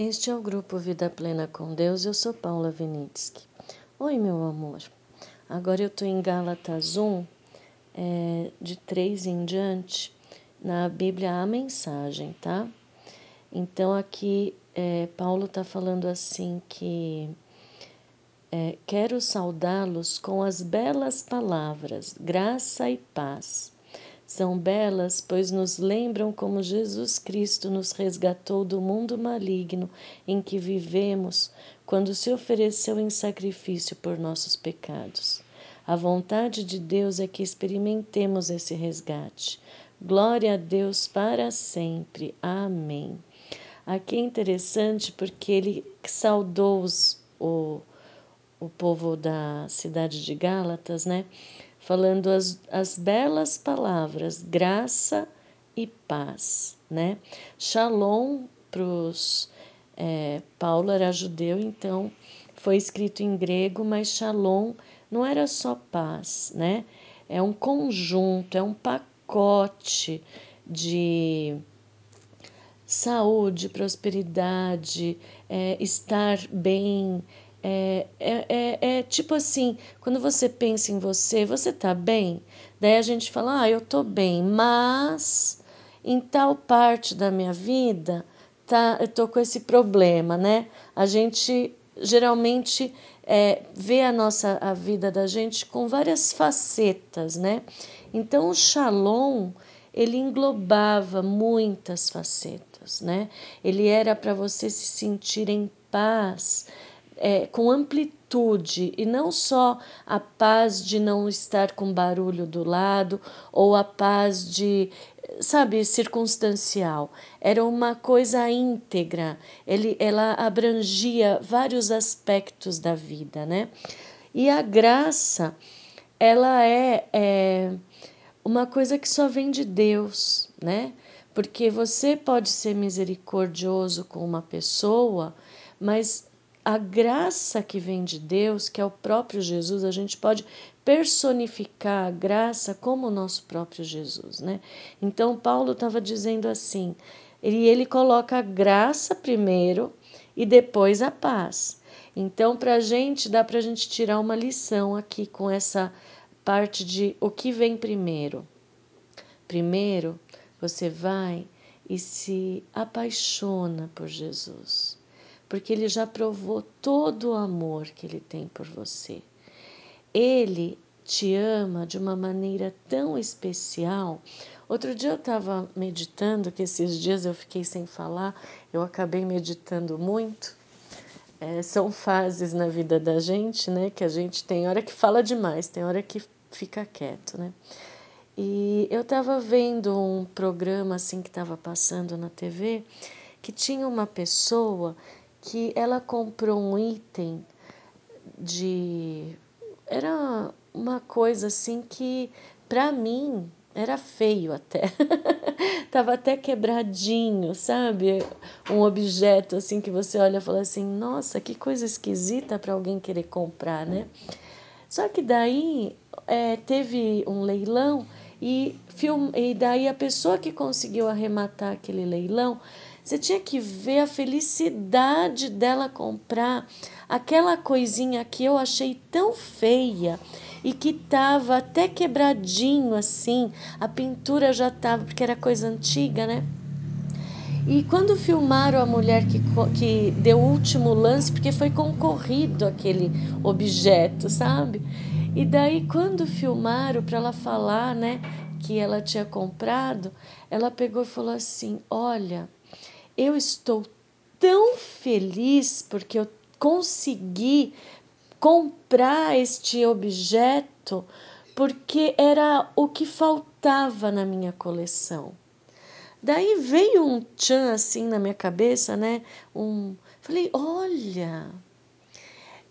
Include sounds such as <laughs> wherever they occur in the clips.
Este é o grupo Vida Plena com Deus. Eu sou Paula Vinitsky. Oi, meu amor. Agora eu estou em Gálatas 1, é, de 3 em diante, na Bíblia a mensagem, tá? Então aqui é, Paulo está falando assim que é, quero saudá-los com as belas palavras, graça e paz são belas, pois nos lembram como Jesus Cristo nos resgatou do mundo maligno em que vivemos quando se ofereceu em sacrifício por nossos pecados. A vontade de Deus é que experimentemos esse resgate. Glória a Deus para sempre. Amém. Aqui é interessante porque ele saudou os, o, o povo da cidade de Gálatas, né? Falando as, as belas palavras graça e paz, né? Shalom para os. É, Paulo era judeu, então foi escrito em grego, mas shalom não era só paz, né? É um conjunto, é um pacote de saúde, prosperidade, é, estar bem, é, é, é, é, tipo assim, quando você pensa em você, você tá bem? Daí a gente fala, ah, eu tô bem, mas em tal parte da minha vida, tá, eu tô com esse problema, né? A gente geralmente é, vê a nossa a vida da gente com várias facetas, né? Então o Shalom ele englobava muitas facetas, né? Ele era para você se sentir em paz é, com amplitude e não só a paz de não estar com barulho do lado ou a paz de, sabe, circunstancial. Era uma coisa íntegra, Ele, ela abrangia vários aspectos da vida, né? E a graça, ela é, é uma coisa que só vem de Deus, né? Porque você pode ser misericordioso com uma pessoa, mas a graça que vem de Deus, que é o próprio Jesus, a gente pode personificar a graça como o nosso próprio Jesus, né? Então Paulo estava dizendo assim, e ele coloca a graça primeiro e depois a paz. Então, para a gente, dá para a gente tirar uma lição aqui com essa parte de o que vem primeiro. Primeiro, você vai e se apaixona por Jesus porque ele já provou todo o amor que ele tem por você. Ele te ama de uma maneira tão especial. Outro dia eu estava meditando, que esses dias eu fiquei sem falar, eu acabei meditando muito. É, são fases na vida da gente, né? Que a gente tem hora que fala demais, tem hora que fica quieto, né? E eu estava vendo um programa assim que estava passando na TV que tinha uma pessoa que ela comprou um item de. Era uma coisa assim que, para mim, era feio até. <laughs> Tava até quebradinho, sabe? Um objeto assim que você olha e fala assim: nossa, que coisa esquisita para alguém querer comprar, né? Só que daí é, teve um leilão e, film, e daí a pessoa que conseguiu arrematar aquele leilão você tinha que ver a felicidade dela comprar aquela coisinha que eu achei tão feia e que tava até quebradinho assim, a pintura já tava, porque era coisa antiga, né? E quando filmaram a mulher que, que deu o último lance, porque foi concorrido aquele objeto, sabe? E daí, quando filmaram para ela falar, né, que ela tinha comprado, ela pegou e falou assim: Olha, eu estou tão feliz porque eu consegui comprar este objeto porque era o que faltava na minha coleção. Daí veio um tchan assim na minha cabeça, né? Um, falei, olha,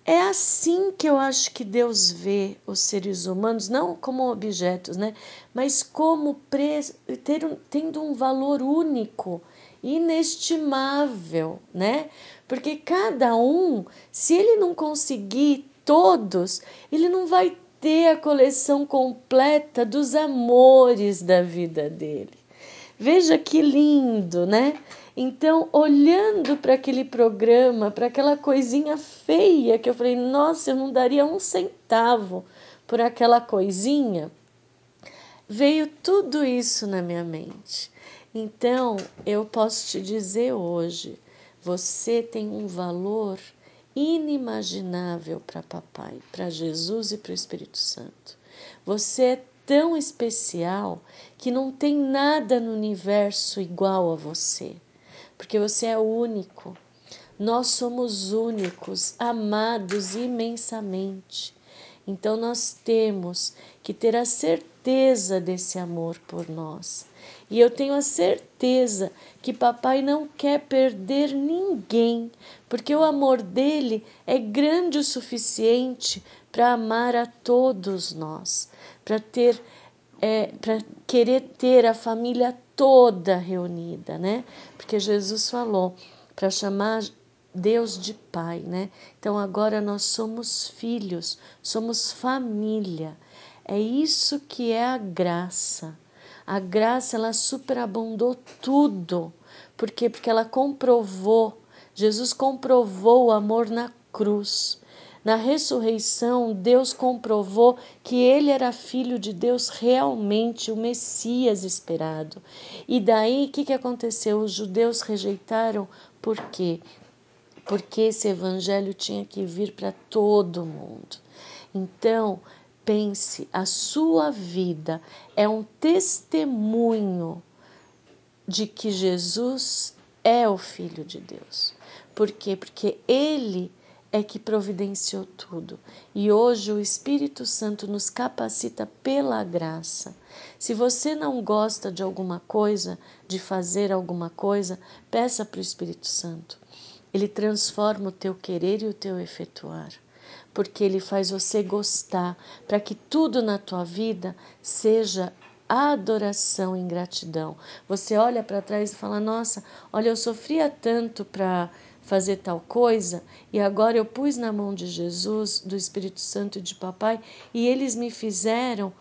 é assim que eu acho que Deus vê os seres humanos, não como objetos, né? Mas como pre ter, tendo um valor único inestimável, né? Porque cada um, se ele não conseguir todos, ele não vai ter a coleção completa dos amores da vida dele. Veja que lindo, né? Então, olhando para aquele programa, para aquela coisinha feia que eu falei, nossa, eu não daria um centavo por aquela coisinha, veio tudo isso na minha mente. Então, eu posso te dizer hoje, você tem um valor inimaginável para papai, para Jesus e para o Espírito Santo. Você é tão especial que não tem nada no universo igual a você, porque você é único. Nós somos únicos, amados imensamente. Então nós temos que ter a certeza desse amor por nós. E eu tenho a certeza que papai não quer perder ninguém, porque o amor dele é grande o suficiente para amar a todos nós, para ter é, para querer ter a família toda reunida, né? Porque Jesus falou para chamar Deus de Pai, né? Então agora nós somos filhos, somos família. É isso que é a graça. A graça ela superabundou tudo. Por quê? Porque ela comprovou, Jesus comprovou o amor na cruz. Na ressurreição, Deus comprovou que ele era filho de Deus realmente, o Messias esperado. E daí, o que, que aconteceu? Os judeus rejeitaram, por quê? Porque esse evangelho tinha que vir para todo mundo. Então, pense, a sua vida é um testemunho de que Jesus é o Filho de Deus. Por quê? Porque Ele é que providenciou tudo. E hoje o Espírito Santo nos capacita pela graça. Se você não gosta de alguma coisa, de fazer alguma coisa, peça para o Espírito Santo. Ele transforma o teu querer e o teu efetuar porque ele faz você gostar, para que tudo na tua vida seja adoração e gratidão. Você olha para trás e fala: Nossa, olha, eu sofria tanto para fazer tal coisa e agora eu pus na mão de Jesus, do Espírito Santo e de Papai e eles me fizeram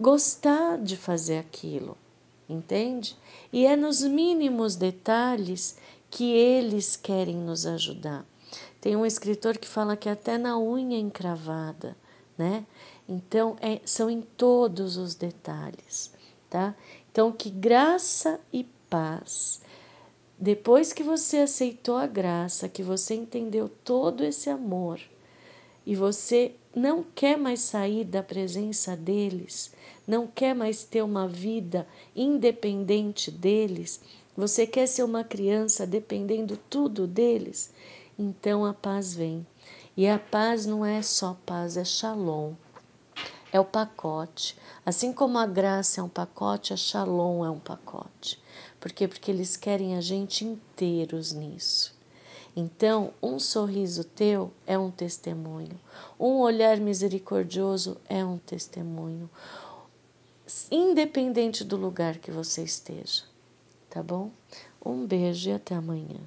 gostar de fazer aquilo, entende? E é nos mínimos detalhes que eles querem nos ajudar. Tem um escritor que fala que até na unha encravada, né? Então, é, são em todos os detalhes, tá? Então, que graça e paz. Depois que você aceitou a graça, que você entendeu todo esse amor e você não quer mais sair da presença deles, não quer mais ter uma vida independente deles, você quer ser uma criança dependendo tudo deles, então a paz vem. E a paz não é só paz, é shalom. É o pacote. Assim como a graça é um pacote, a shalom é um pacote. Por quê? Porque eles querem a gente inteiros nisso. Então, um sorriso teu é um testemunho, um olhar misericordioso é um testemunho, independente do lugar que você esteja, tá bom? Um beijo e até amanhã.